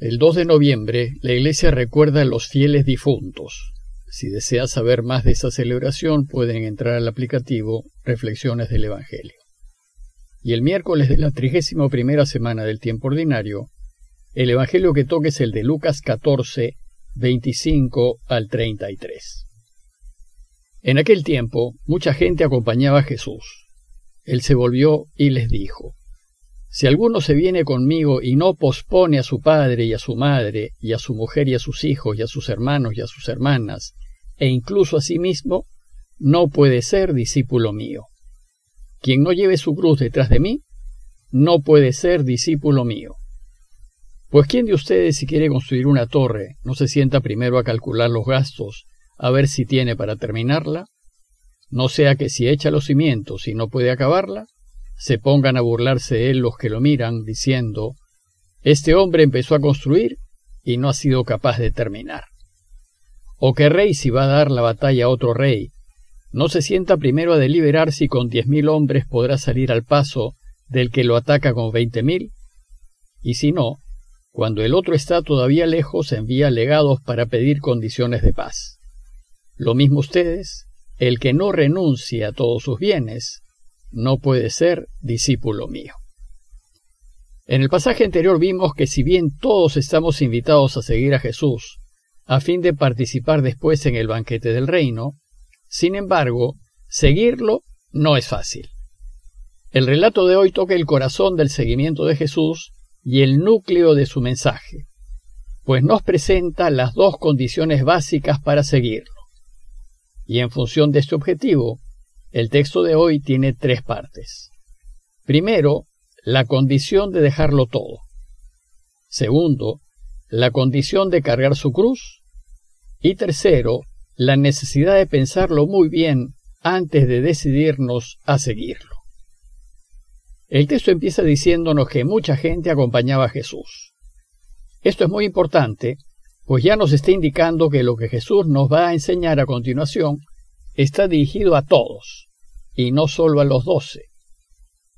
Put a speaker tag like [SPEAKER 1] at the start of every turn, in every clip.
[SPEAKER 1] El 2 de noviembre, la iglesia recuerda a los fieles difuntos. Si desea saber más de esa celebración, pueden entrar al aplicativo Reflexiones del Evangelio. Y el miércoles de la trigésima primera semana del tiempo ordinario, el Evangelio que toque es el de Lucas 14, 25 al 33. En aquel tiempo, mucha gente acompañaba a Jesús. Él se volvió y les dijo, si alguno se viene conmigo y no pospone a su padre y a su madre, y a su mujer y a sus hijos, y a sus hermanos y a sus hermanas, e incluso a sí mismo, no puede ser discípulo mío. Quien no lleve su cruz detrás de mí, no puede ser discípulo mío. Pues ¿quién de ustedes si quiere construir una torre no se sienta primero a calcular los gastos, a ver si tiene para terminarla? No sea que si echa los cimientos y no puede acabarla, se pongan a burlarse de él los que lo miran, diciendo, Este hombre empezó a construir y no ha sido capaz de terminar. O que rey si va a dar la batalla a otro rey, no se sienta primero a deliberar si con diez mil hombres podrá salir al paso del que lo ataca con veinte mil, y si no, cuando el otro está todavía lejos envía legados para pedir condiciones de paz. Lo mismo ustedes, el que no renuncia a todos sus bienes, no puede ser discípulo mío. En el pasaje anterior vimos que si bien todos estamos invitados a seguir a Jesús, a fin de participar después en el banquete del reino, sin embargo, seguirlo no es fácil. El relato de hoy toca el corazón del seguimiento de Jesús y el núcleo de su mensaje, pues nos presenta las dos condiciones básicas para seguirlo. Y en función de este objetivo, el texto de hoy tiene tres partes. Primero, la condición de dejarlo todo. Segundo, la condición de cargar su cruz. Y tercero, la necesidad de pensarlo muy bien antes de decidirnos a seguirlo. El texto empieza diciéndonos que mucha gente acompañaba a Jesús. Esto es muy importante, pues ya nos está indicando que lo que Jesús nos va a enseñar a continuación está dirigido a todos, y no solo a los doce,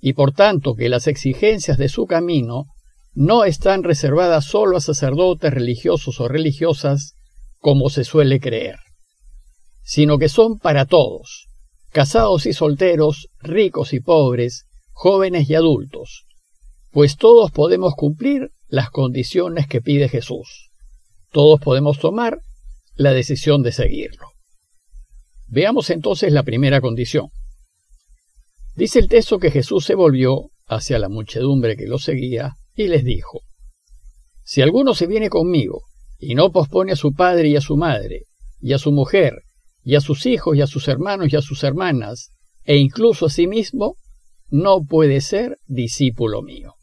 [SPEAKER 1] y por tanto que las exigencias de su camino no están reservadas solo a sacerdotes religiosos o religiosas, como se suele creer, sino que son para todos, casados y solteros, ricos y pobres, jóvenes y adultos, pues todos podemos cumplir las condiciones que pide Jesús. Todos podemos tomar la decisión de seguirlo. Veamos entonces la primera condición. Dice el texto que Jesús se volvió hacia la muchedumbre que lo seguía y les dijo, Si alguno se viene conmigo y no pospone a su padre y a su madre, y a su mujer, y a sus hijos y a sus hermanos y a sus hermanas, e incluso a sí mismo, no puede ser discípulo mío.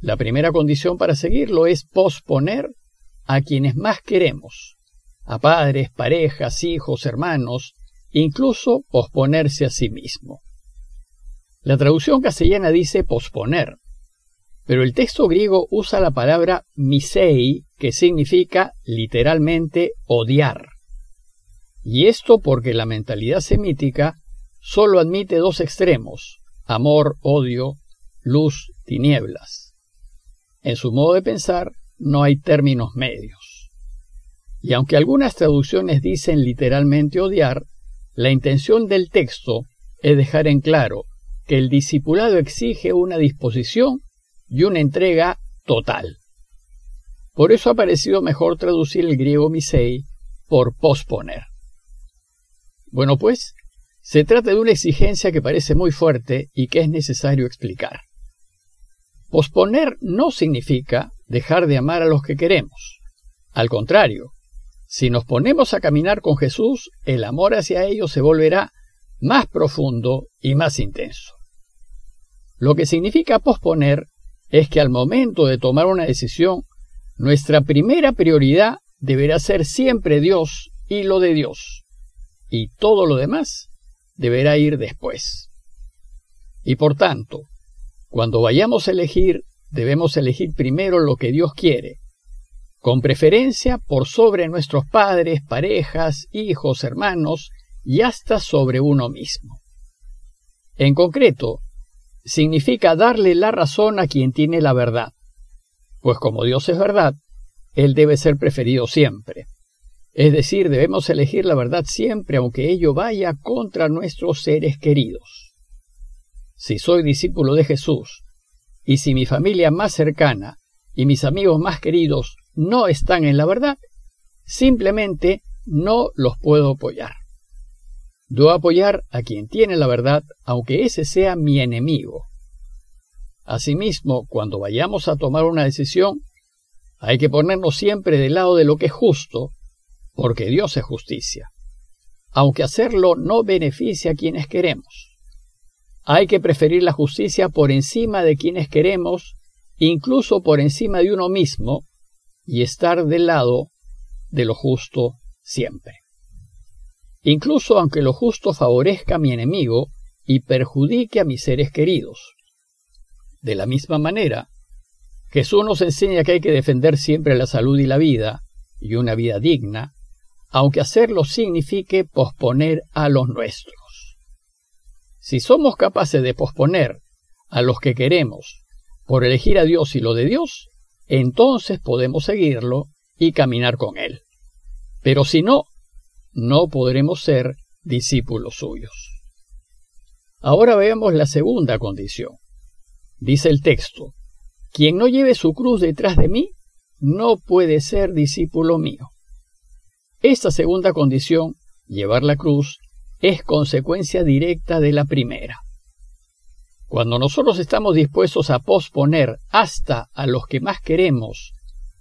[SPEAKER 1] La primera condición para seguirlo es posponer a quienes más queremos, a padres, parejas, hijos, hermanos, incluso posponerse a sí mismo. La traducción castellana dice posponer, pero el texto griego usa la palabra misei, que significa literalmente odiar. Y esto porque la mentalidad semítica solo admite dos extremos, amor, odio, luz, tinieblas. En su modo de pensar no hay términos medios. Y aunque algunas traducciones dicen literalmente odiar, la intención del texto es dejar en claro que el discipulado exige una disposición y una entrega total. Por eso ha parecido mejor traducir el griego misei por posponer. Bueno, pues, se trata de una exigencia que parece muy fuerte y que es necesario explicar. Posponer no significa dejar de amar a los que queremos. Al contrario, si nos ponemos a caminar con Jesús, el amor hacia ellos se volverá más profundo y más intenso. Lo que significa posponer es que al momento de tomar una decisión, nuestra primera prioridad deberá ser siempre Dios y lo de Dios, y todo lo demás deberá ir después. Y por tanto, cuando vayamos a elegir, debemos elegir primero lo que Dios quiere, con preferencia por sobre nuestros padres, parejas, hijos, hermanos y hasta sobre uno mismo. En concreto, significa darle la razón a quien tiene la verdad, pues como Dios es verdad, Él debe ser preferido siempre. Es decir, debemos elegir la verdad siempre aunque ello vaya contra nuestros seres queridos. Si soy discípulo de Jesús, y si mi familia más cercana y mis amigos más queridos no están en la verdad, simplemente no los puedo apoyar. Debo apoyar a quien tiene la verdad, aunque ese sea mi enemigo. Asimismo, cuando vayamos a tomar una decisión, hay que ponernos siempre del lado de lo que es justo, porque Dios es justicia, aunque hacerlo no beneficia a quienes queremos. Hay que preferir la justicia por encima de quienes queremos, incluso por encima de uno mismo, y estar del lado de lo justo siempre. Incluso aunque lo justo favorezca a mi enemigo y perjudique a mis seres queridos. De la misma manera, Jesús nos enseña que hay que defender siempre la salud y la vida, y una vida digna, aunque hacerlo signifique posponer a los nuestros. Si somos capaces de posponer a los que queremos por elegir a Dios y lo de Dios, entonces podemos seguirlo y caminar con Él. Pero si no, no podremos ser discípulos suyos. Ahora veamos la segunda condición. Dice el texto, quien no lleve su cruz detrás de mí, no puede ser discípulo mío. Esta segunda condición, llevar la cruz, es consecuencia directa de la primera. Cuando nosotros estamos dispuestos a posponer hasta a los que más queremos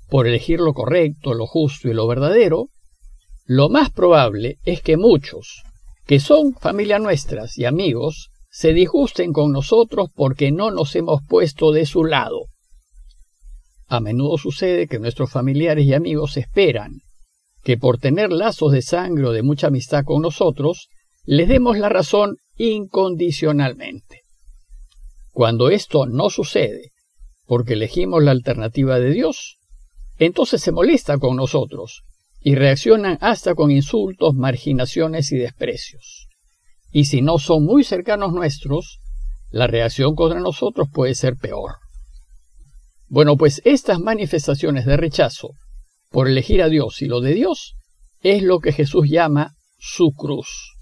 [SPEAKER 1] por elegir lo correcto, lo justo y lo verdadero, lo más probable es que muchos, que son familia nuestras y amigos, se disgusten con nosotros porque no nos hemos puesto de su lado. A menudo sucede que nuestros familiares y amigos esperan que por tener lazos de sangre o de mucha amistad con nosotros, les demos la razón incondicionalmente. Cuando esto no sucede, porque elegimos la alternativa de Dios, entonces se molesta con nosotros y reaccionan hasta con insultos, marginaciones y desprecios. Y si no son muy cercanos nuestros, la reacción contra nosotros puede ser peor. Bueno, pues estas manifestaciones de rechazo por elegir a Dios y lo de Dios es lo que Jesús llama su cruz.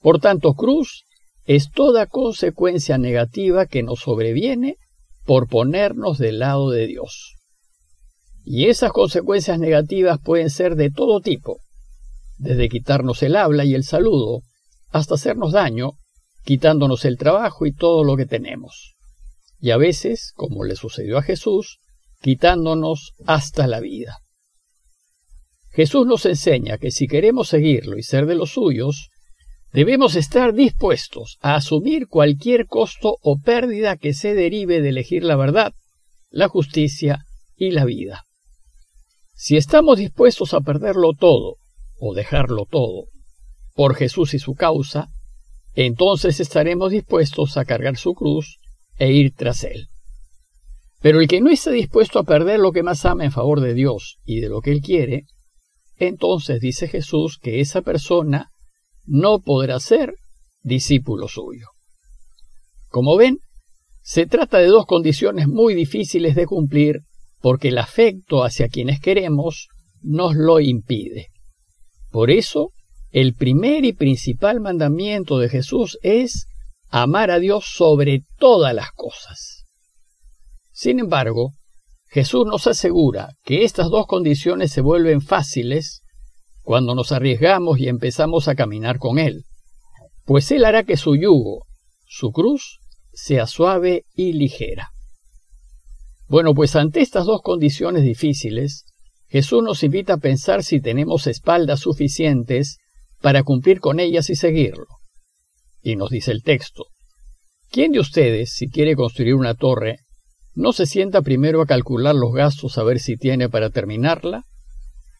[SPEAKER 1] Por tanto, cruz es toda consecuencia negativa que nos sobreviene por ponernos del lado de Dios. Y esas consecuencias negativas pueden ser de todo tipo, desde quitarnos el habla y el saludo, hasta hacernos daño, quitándonos el trabajo y todo lo que tenemos. Y a veces, como le sucedió a Jesús, quitándonos hasta la vida. Jesús nos enseña que si queremos seguirlo y ser de los suyos, Debemos estar dispuestos a asumir cualquier costo o pérdida que se derive de elegir la verdad, la justicia y la vida. Si estamos dispuestos a perderlo todo o dejarlo todo por Jesús y su causa, entonces estaremos dispuestos a cargar su cruz e ir tras él. Pero el que no está dispuesto a perder lo que más ama en favor de Dios y de lo que él quiere, entonces dice Jesús que esa persona no podrá ser discípulo suyo. Como ven, se trata de dos condiciones muy difíciles de cumplir porque el afecto hacia quienes queremos nos lo impide. Por eso, el primer y principal mandamiento de Jesús es amar a Dios sobre todas las cosas. Sin embargo, Jesús nos asegura que estas dos condiciones se vuelven fáciles cuando nos arriesgamos y empezamos a caminar con Él, pues Él hará que su yugo, su cruz, sea suave y ligera. Bueno, pues ante estas dos condiciones difíciles, Jesús nos invita a pensar si tenemos espaldas suficientes para cumplir con ellas y seguirlo. Y nos dice el texto, ¿quién de ustedes, si quiere construir una torre, no se sienta primero a calcular los gastos a ver si tiene para terminarla?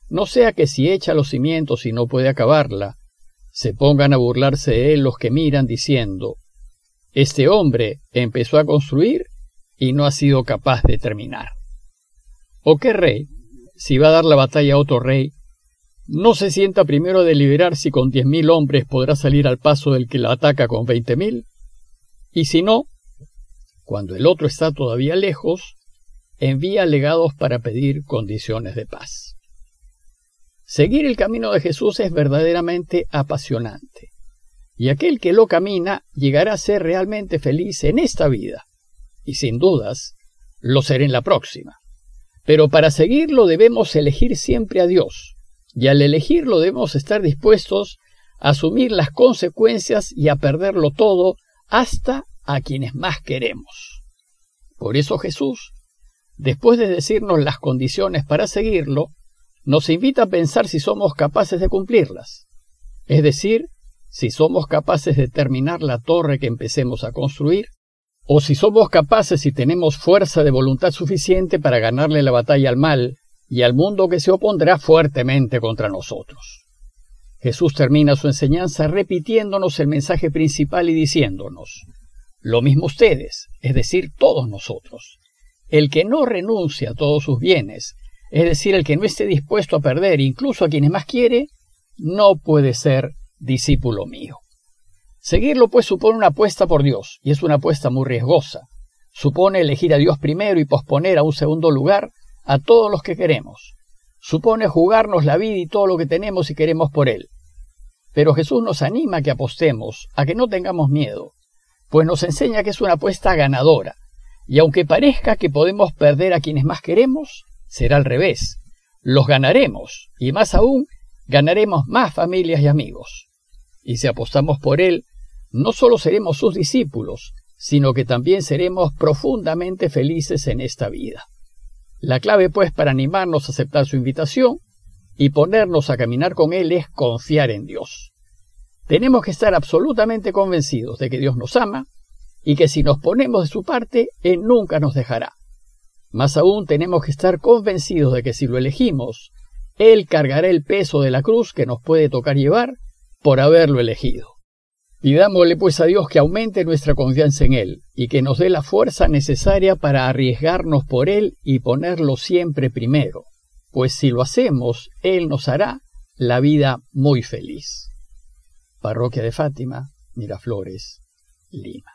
[SPEAKER 1] No sea que si echa los cimientos y no puede acabarla, se pongan a burlarse de él los que miran diciendo, Este hombre empezó a construir y no ha sido capaz de terminar. ¿O qué rey, si va a dar la batalla a otro rey, no se sienta primero a deliberar si con diez mil hombres podrá salir al paso del que la ataca con veinte mil? Y si no, cuando el otro está todavía lejos, envía legados para pedir condiciones de paz. Seguir el camino de Jesús es verdaderamente apasionante, y aquel que lo camina llegará a ser realmente feliz en esta vida, y sin dudas lo será en la próxima. Pero para seguirlo debemos elegir siempre a Dios, y al elegirlo debemos estar dispuestos a asumir las consecuencias y a perderlo todo hasta a quienes más queremos. Por eso Jesús, después de decirnos las condiciones para seguirlo, nos invita a pensar si somos capaces de cumplirlas, es decir, si somos capaces de terminar la torre que empecemos a construir, o si somos capaces y tenemos fuerza de voluntad suficiente para ganarle la batalla al mal y al mundo que se opondrá fuertemente contra nosotros. Jesús termina su enseñanza repitiéndonos el mensaje principal y diciéndonos, lo mismo ustedes, es decir, todos nosotros. El que no renuncia a todos sus bienes, es decir, el que no esté dispuesto a perder incluso a quienes más quiere, no puede ser discípulo mío. Seguirlo pues supone una apuesta por Dios, y es una apuesta muy riesgosa. Supone elegir a Dios primero y posponer a un segundo lugar a todos los que queremos. Supone jugarnos la vida y todo lo que tenemos y queremos por Él. Pero Jesús nos anima a que apostemos, a que no tengamos miedo, pues nos enseña que es una apuesta ganadora, y aunque parezca que podemos perder a quienes más queremos, será al revés. Los ganaremos, y más aún, ganaremos más familias y amigos. Y si apostamos por Él, no solo seremos sus discípulos, sino que también seremos profundamente felices en esta vida. La clave, pues, para animarnos a aceptar su invitación y ponernos a caminar con Él es confiar en Dios. Tenemos que estar absolutamente convencidos de que Dios nos ama y que si nos ponemos de su parte, Él nunca nos dejará. Más aún tenemos que estar convencidos de que si lo elegimos, Él cargará el peso de la cruz que nos puede tocar llevar por haberlo elegido. Pidámosle pues a Dios que aumente nuestra confianza en Él y que nos dé la fuerza necesaria para arriesgarnos por Él y ponerlo siempre primero pues si lo hacemos, Él nos hará la vida muy feliz. Parroquia de Fátima, Miraflores, Lima.